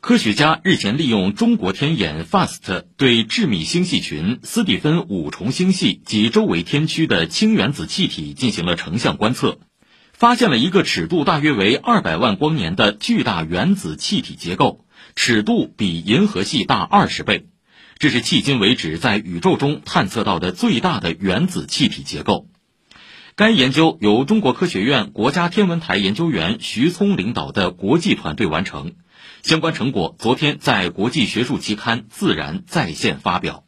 科学家日前利用中国天眼 FAST 对致密星系群斯蒂芬五重星系及周围天区的氢原子气体进行了成像观测，发现了一个尺度大约为二百万光年的巨大原子气体结构，尺度比银河系大二十倍。这是迄今为止在宇宙中探测到的最大的原子气体结构。该研究由中国科学院国家天文台研究员徐聪领导的国际团队完成。相关成果昨天在国际学术期刊《自然》在线发表。